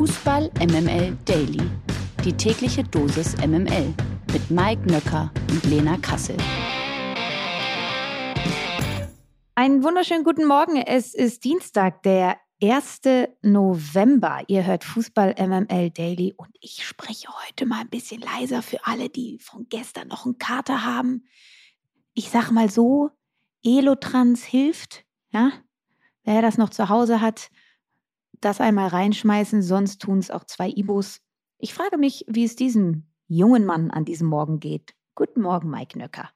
Fußball MML Daily. Die tägliche Dosis MML mit Mike Nöcker und Lena Kassel. Einen wunderschönen guten Morgen. Es ist Dienstag, der 1. November. Ihr hört Fußball MML Daily und ich spreche heute mal ein bisschen leiser für alle, die von gestern noch einen Kater haben. Ich sag mal so, Elotrans hilft, ja? Wer das noch zu Hause hat, das einmal reinschmeißen, sonst tun es auch zwei Ibos. Ich frage mich, wie es diesem jungen Mann an diesem Morgen geht. Guten Morgen, Mike Nöcker.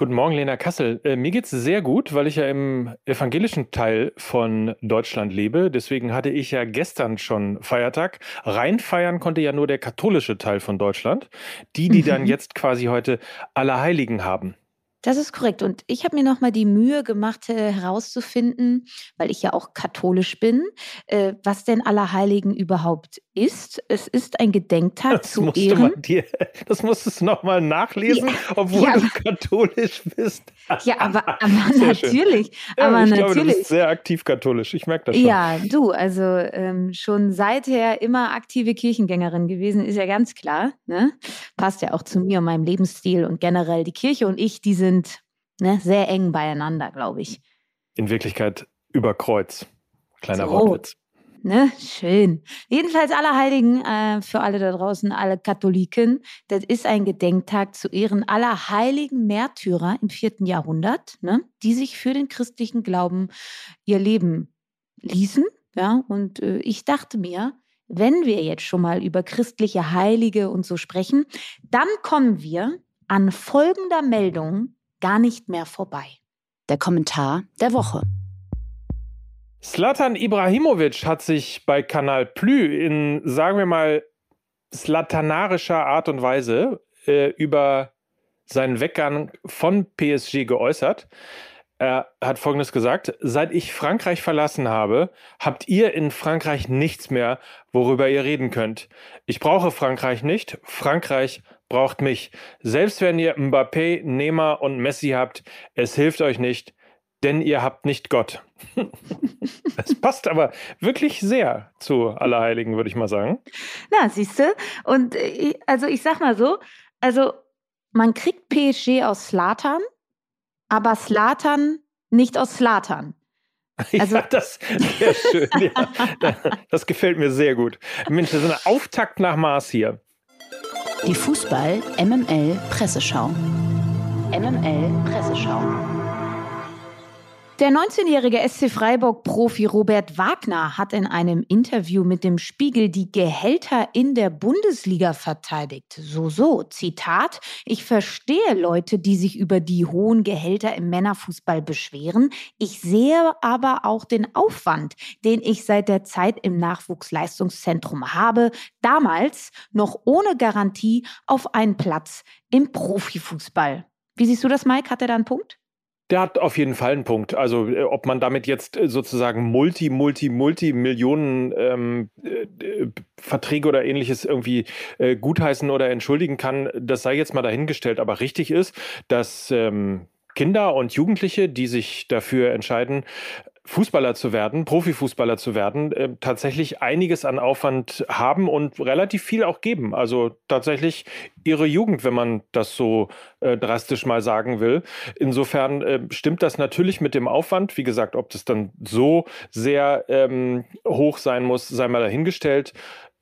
Guten Morgen, Lena Kassel. Äh, mir geht es sehr gut, weil ich ja im evangelischen Teil von Deutschland lebe. Deswegen hatte ich ja gestern schon Feiertag. Reinfeiern konnte ja nur der katholische Teil von Deutschland. Die, die mhm. dann jetzt quasi heute Allerheiligen haben. Das ist korrekt. Und ich habe mir nochmal die Mühe gemacht, äh, herauszufinden, weil ich ja auch katholisch bin, äh, was denn Allerheiligen überhaupt ist. Es ist ein Gedenktag das zu Ehren. Dir, das musstest du nochmal nachlesen, ja. obwohl ja. du katholisch bist. Ja, aber, aber natürlich. Ja, aber ich natürlich. glaube, du bist sehr aktiv katholisch. Ich merke das schon. Ja, du, also ähm, schon seither immer aktive Kirchengängerin gewesen, ist ja ganz klar. Ne? Passt ja auch zu mir und meinem Lebensstil und generell die Kirche und ich, die sind ne, sehr eng beieinander, glaube ich. In Wirklichkeit über Kreuz. Kleiner so. Wortwitz. Ne? Schön. Jedenfalls Allerheiligen äh, für alle da draußen, alle Katholiken. Das ist ein Gedenktag zu Ehren aller heiligen Märtyrer im vierten Jahrhundert, ne? die sich für den christlichen Glauben ihr Leben ließen. Ja? Und äh, ich dachte mir, wenn wir jetzt schon mal über christliche Heilige und so sprechen, dann kommen wir an folgender Meldung gar nicht mehr vorbei. Der Kommentar der Woche. Slatan Ibrahimovic hat sich bei Kanal Plü in, sagen wir mal, slatanarischer Art und Weise äh, über seinen Weggang von PSG geäußert. Er hat Folgendes gesagt, seit ich Frankreich verlassen habe, habt ihr in Frankreich nichts mehr, worüber ihr reden könnt. Ich brauche Frankreich nicht, Frankreich braucht mich. Selbst wenn ihr Mbappé, Neymar und Messi habt, es hilft euch nicht denn ihr habt nicht Gott. Das passt aber wirklich sehr zu Allerheiligen, würde ich mal sagen. Na, siehst du? Und äh, also ich sag mal so, also man kriegt PSG aus Slatan, aber Slatan nicht aus Slatan. Also, ja, das sehr schön. Ja. Das gefällt mir sehr gut. Mensch, das ist ein Auftakt nach Mars hier. Die Fußball MML Presseschau. MML Presseschau. Der 19-jährige SC Freiburg-Profi Robert Wagner hat in einem Interview mit dem Spiegel die Gehälter in der Bundesliga verteidigt. So, so, Zitat, ich verstehe Leute, die sich über die hohen Gehälter im Männerfußball beschweren. Ich sehe aber auch den Aufwand, den ich seit der Zeit im Nachwuchsleistungszentrum habe, damals noch ohne Garantie auf einen Platz im Profifußball. Wie siehst du das, Mike? Hat er da einen Punkt? Der hat auf jeden Fall einen Punkt. Also äh, ob man damit jetzt äh, sozusagen Multi, Multi, Multi Millionen ähm, äh, Verträge oder ähnliches irgendwie äh, gutheißen oder entschuldigen kann, das sei jetzt mal dahingestellt. Aber richtig ist, dass ähm, Kinder und Jugendliche, die sich dafür entscheiden, Fußballer zu werden, Profifußballer zu werden, äh, tatsächlich einiges an Aufwand haben und relativ viel auch geben. Also tatsächlich ihre Jugend, wenn man das so äh, drastisch mal sagen will. Insofern äh, stimmt das natürlich mit dem Aufwand. Wie gesagt, ob das dann so sehr ähm, hoch sein muss, sei mal dahingestellt.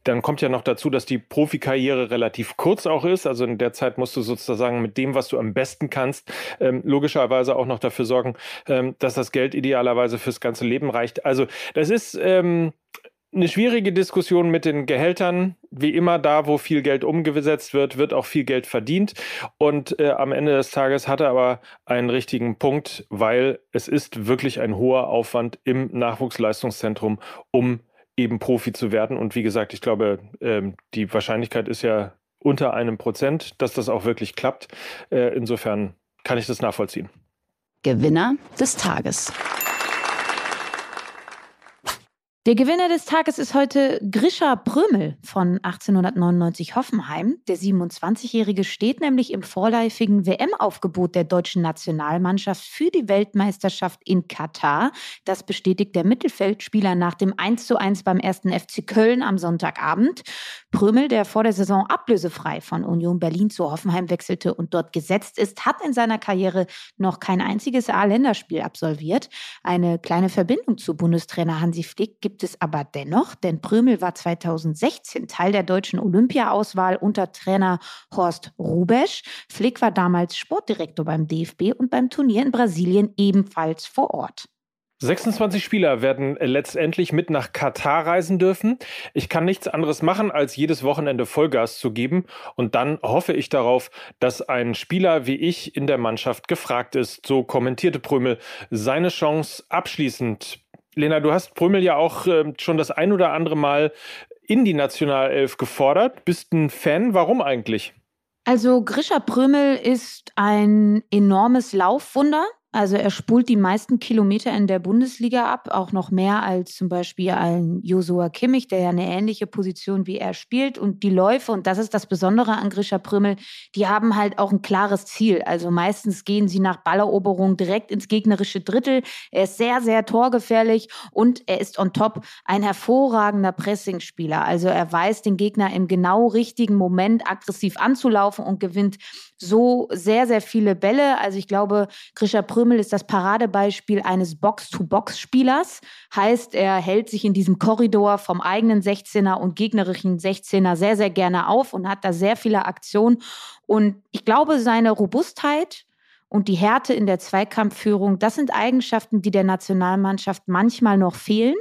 Dann kommt ja noch dazu, dass die Profikarriere relativ kurz auch ist. Also in der Zeit musst du sozusagen mit dem, was du am besten kannst, ähm, logischerweise auch noch dafür sorgen, ähm, dass das Geld idealerweise fürs ganze Leben reicht. Also das ist ähm, eine schwierige Diskussion mit den Gehältern. Wie immer, da, wo viel Geld umgesetzt wird, wird auch viel Geld verdient. Und äh, am Ende des Tages hat er aber einen richtigen Punkt, weil es ist wirklich ein hoher Aufwand im Nachwuchsleistungszentrum, um eben Profi zu werden. Und wie gesagt, ich glaube, ähm, die Wahrscheinlichkeit ist ja unter einem Prozent, dass das auch wirklich klappt. Äh, insofern kann ich das nachvollziehen. Gewinner des Tages. Der Gewinner des Tages ist heute Grisha Prömel von 1899 Hoffenheim. Der 27-Jährige steht nämlich im vorläufigen WM-Aufgebot der deutschen Nationalmannschaft für die Weltmeisterschaft in Katar. Das bestätigt der Mittelfeldspieler nach dem 1:1 beim ersten FC Köln am Sonntagabend. Prömel, der vor der Saison ablösefrei von Union Berlin zu Hoffenheim wechselte und dort gesetzt ist, hat in seiner Karriere noch kein einziges A-Länderspiel absolviert. Eine kleine Verbindung zu Bundestrainer Hansi Flick gibt gibt es aber dennoch, denn Prömel war 2016 Teil der deutschen Olympia-Auswahl unter Trainer Horst Rubesch. Flick war damals Sportdirektor beim DFB und beim Turnier in Brasilien ebenfalls vor Ort. 26 Spieler werden letztendlich mit nach Katar reisen dürfen. Ich kann nichts anderes machen, als jedes Wochenende Vollgas zu geben. Und dann hoffe ich darauf, dass ein Spieler wie ich in der Mannschaft gefragt ist. So kommentierte Prömel seine Chance abschließend Lena, du hast Prömel ja auch äh, schon das ein oder andere Mal in die Nationalelf gefordert. Bist ein Fan? Warum eigentlich? Also Grisha Prömel ist ein enormes Laufwunder. Also er spult die meisten Kilometer in der Bundesliga ab, auch noch mehr als zum Beispiel ein Josua Kimmich, der ja eine ähnliche Position wie er spielt. Und die Läufe, und das ist das Besondere an Grisha Prümmel, die haben halt auch ein klares Ziel. Also meistens gehen sie nach Balleroberung direkt ins gegnerische Drittel. Er ist sehr, sehr torgefährlich und er ist on top ein hervorragender Pressingspieler. Also er weiß den Gegner im genau richtigen Moment aggressiv anzulaufen und gewinnt so sehr, sehr viele Bälle. Also ich glaube, Grisha Prömel ist das Paradebeispiel eines Box-to-Box-Spielers. Heißt, er hält sich in diesem Korridor vom eigenen 16er und gegnerischen 16er sehr, sehr gerne auf und hat da sehr viele Aktionen. Und ich glaube, seine Robustheit und die Härte in der Zweikampfführung, das sind Eigenschaften, die der Nationalmannschaft manchmal noch fehlen.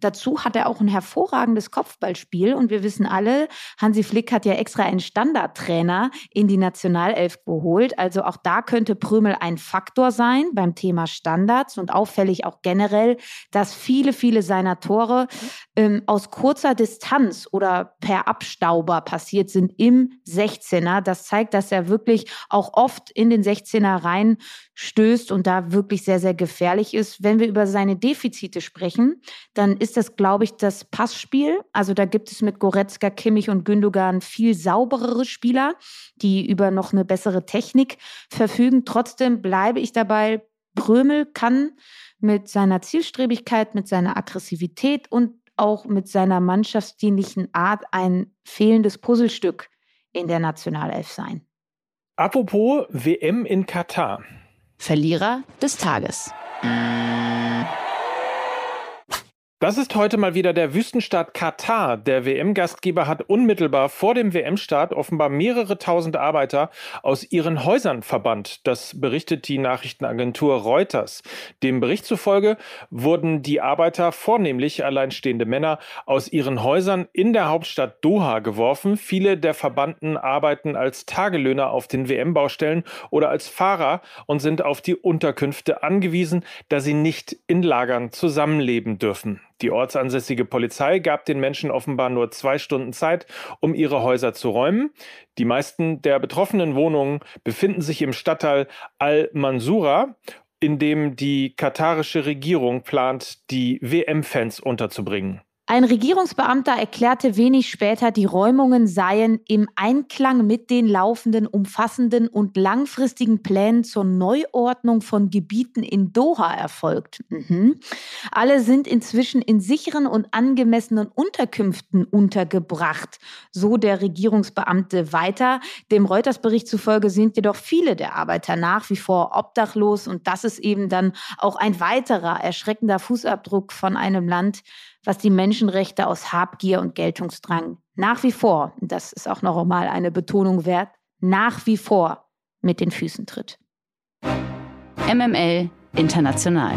Dazu hat er auch ein hervorragendes Kopfballspiel und wir wissen alle, Hansi Flick hat ja extra einen Standardtrainer in die Nationalelf geholt. Also auch da könnte Prömel ein Faktor sein beim Thema Standards und auffällig auch generell, dass viele, viele seiner Tore ähm, aus kurzer Distanz oder per Abstauber passiert sind im 16er. Das zeigt, dass er wirklich auch oft in den 16er rein stößt und da wirklich sehr, sehr gefährlich ist. Wenn wir über seine Defizite sprechen, dann ist das, glaube ich, das Passspiel. Also da gibt es mit Goretzka, Kimmich und Gündogan viel sauberere Spieler, die über noch eine bessere Technik verfügen. Trotzdem bleibe ich dabei, Brömel kann mit seiner Zielstrebigkeit, mit seiner Aggressivität und auch mit seiner mannschaftsdienlichen Art ein fehlendes Puzzlestück in der Nationalelf sein. Apropos WM in Katar. Verlierer des Tages. Das ist heute mal wieder der Wüstenstaat Katar. Der WM-Gastgeber hat unmittelbar vor dem WM-Start offenbar mehrere tausend Arbeiter aus ihren Häusern verbannt. Das berichtet die Nachrichtenagentur Reuters. Dem Bericht zufolge wurden die Arbeiter, vornehmlich alleinstehende Männer, aus ihren Häusern in der Hauptstadt Doha geworfen. Viele der Verbannten arbeiten als Tagelöhner auf den WM-Baustellen oder als Fahrer und sind auf die Unterkünfte angewiesen, da sie nicht in Lagern zusammenleben dürfen. Die ortsansässige Polizei gab den Menschen offenbar nur zwei Stunden Zeit, um ihre Häuser zu räumen. Die meisten der betroffenen Wohnungen befinden sich im Stadtteil Al-Mansura, in dem die katarische Regierung plant, die WM-Fans unterzubringen. Ein Regierungsbeamter erklärte wenig später, die Räumungen seien im Einklang mit den laufenden, umfassenden und langfristigen Plänen zur Neuordnung von Gebieten in Doha erfolgt. Mhm. Alle sind inzwischen in sicheren und angemessenen Unterkünften untergebracht, so der Regierungsbeamte weiter. Dem Reuters-Bericht zufolge sind jedoch viele der Arbeiter nach wie vor obdachlos und das ist eben dann auch ein weiterer erschreckender Fußabdruck von einem Land, was die Menschenrechte aus Habgier und Geltungsdrang nach wie vor, das ist auch noch einmal eine Betonung wert, nach wie vor mit den Füßen tritt. MML International.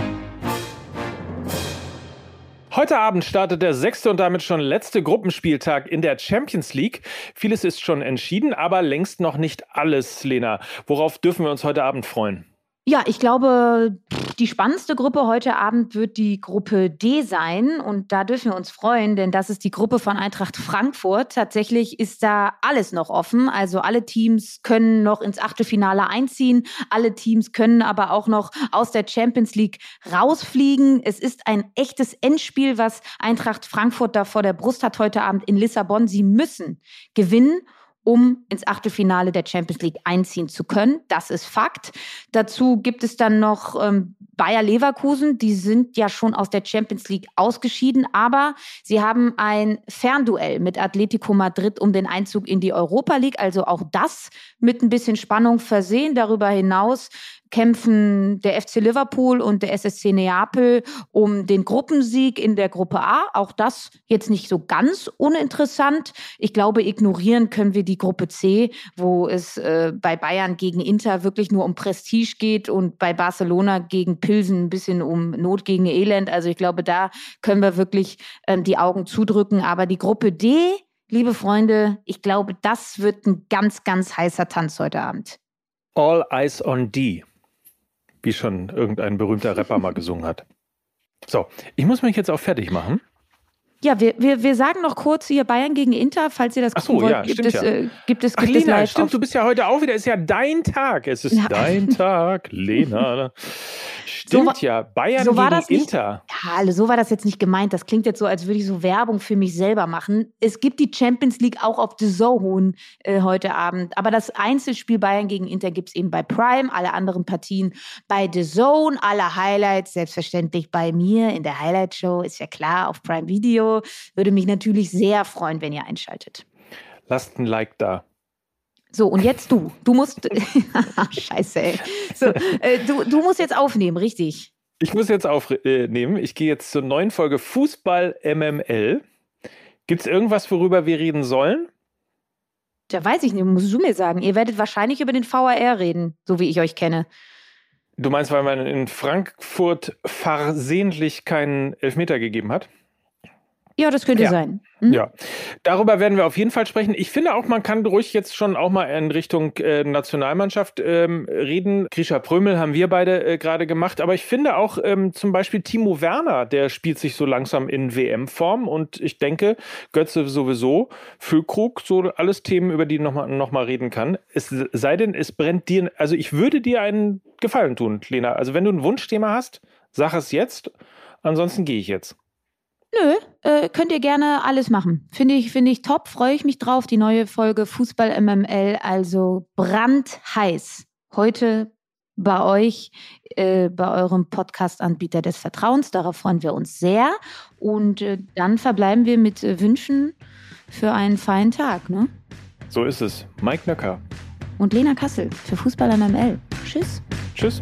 Heute Abend startet der sechste und damit schon letzte Gruppenspieltag in der Champions League. Vieles ist schon entschieden, aber längst noch nicht alles, Lena. Worauf dürfen wir uns heute Abend freuen? Ja, ich glaube, die spannendste Gruppe heute Abend wird die Gruppe D sein. Und da dürfen wir uns freuen, denn das ist die Gruppe von Eintracht Frankfurt. Tatsächlich ist da alles noch offen. Also alle Teams können noch ins Achtelfinale einziehen. Alle Teams können aber auch noch aus der Champions League rausfliegen. Es ist ein echtes Endspiel, was Eintracht Frankfurt da vor der Brust hat heute Abend in Lissabon. Sie müssen gewinnen um ins Achtelfinale der Champions League einziehen zu können. Das ist Fakt. Dazu gibt es dann noch ähm, Bayer Leverkusen. Die sind ja schon aus der Champions League ausgeschieden, aber sie haben ein Fernduell mit Atletico Madrid um den Einzug in die Europa League. Also auch das mit ein bisschen Spannung versehen. Darüber hinaus kämpfen der FC Liverpool und der SSC Neapel um den Gruppensieg in der Gruppe A. Auch das jetzt nicht so ganz uninteressant. Ich glaube, ignorieren können wir die Gruppe C, wo es äh, bei Bayern gegen Inter wirklich nur um Prestige geht und bei Barcelona gegen Pilsen ein bisschen um Not gegen Elend. Also ich glaube, da können wir wirklich ähm, die Augen zudrücken. Aber die Gruppe D, liebe Freunde, ich glaube, das wird ein ganz, ganz heißer Tanz heute Abend. All Eyes on D wie schon irgendein berühmter Rapper mal gesungen hat. So, ich muss mich jetzt auch fertig machen. Ja, wir, wir, wir sagen noch kurz hier Bayern gegen Inter, falls ihr das Ach so, wollt. Ja, gibt, es, ja. äh, gibt es, Ach, gibt Lena, es stimmt, du bist ja heute auch wieder, ist ja dein Tag. Es ist ja. dein Tag, Lena. Stimmt so ja, Bayern so gegen nicht, Inter. Ja, also so war das jetzt nicht gemeint. Das klingt jetzt so, als würde ich so Werbung für mich selber machen. Es gibt die Champions League auch auf The Zone äh, heute Abend. Aber das Einzelspiel Bayern gegen Inter gibt es eben bei Prime, alle anderen Partien bei The Zone, alle Highlights selbstverständlich bei mir in der Highlight Show, ist ja klar, auf Prime Video. Würde mich natürlich sehr freuen, wenn ihr einschaltet. Lasst ein Like da. So, und jetzt du. Du musst. Scheiße, ey. So, äh, du, du musst jetzt aufnehmen, richtig? Ich muss jetzt aufnehmen. Ich gehe jetzt zur neuen Folge Fußball MML. Gibt es irgendwas, worüber wir reden sollen? Da weiß ich nicht, musst du mir sagen. Ihr werdet wahrscheinlich über den VAR reden, so wie ich euch kenne. Du meinst, weil man in Frankfurt versehentlich keinen Elfmeter gegeben hat? Ja, das könnte ja. sein. Hm? Ja, darüber werden wir auf jeden Fall sprechen. Ich finde auch, man kann ruhig jetzt schon auch mal in Richtung äh, Nationalmannschaft ähm, reden. Grisha Prömel haben wir beide äh, gerade gemacht, aber ich finde auch ähm, zum Beispiel Timo Werner, der spielt sich so langsam in WM-Form und ich denke, Götze sowieso, Füllkrug, so alles Themen, über die nochmal noch mal reden kann. Es sei denn, es brennt dir, also ich würde dir einen Gefallen tun, Lena. Also wenn du ein Wunschthema hast, sag es jetzt, ansonsten gehe ich jetzt. Nö, äh, könnt ihr gerne alles machen. Finde ich, finde ich top, freue ich mich drauf. Die neue Folge Fußball MML, also brandheiß. Heute bei euch, äh, bei eurem Podcast-Anbieter des Vertrauens. Darauf freuen wir uns sehr. Und äh, dann verbleiben wir mit äh, Wünschen für einen feinen Tag. Ne? So ist es. Mike Nöcker. Und Lena Kassel für Fußball MML. Tschüss. Tschüss.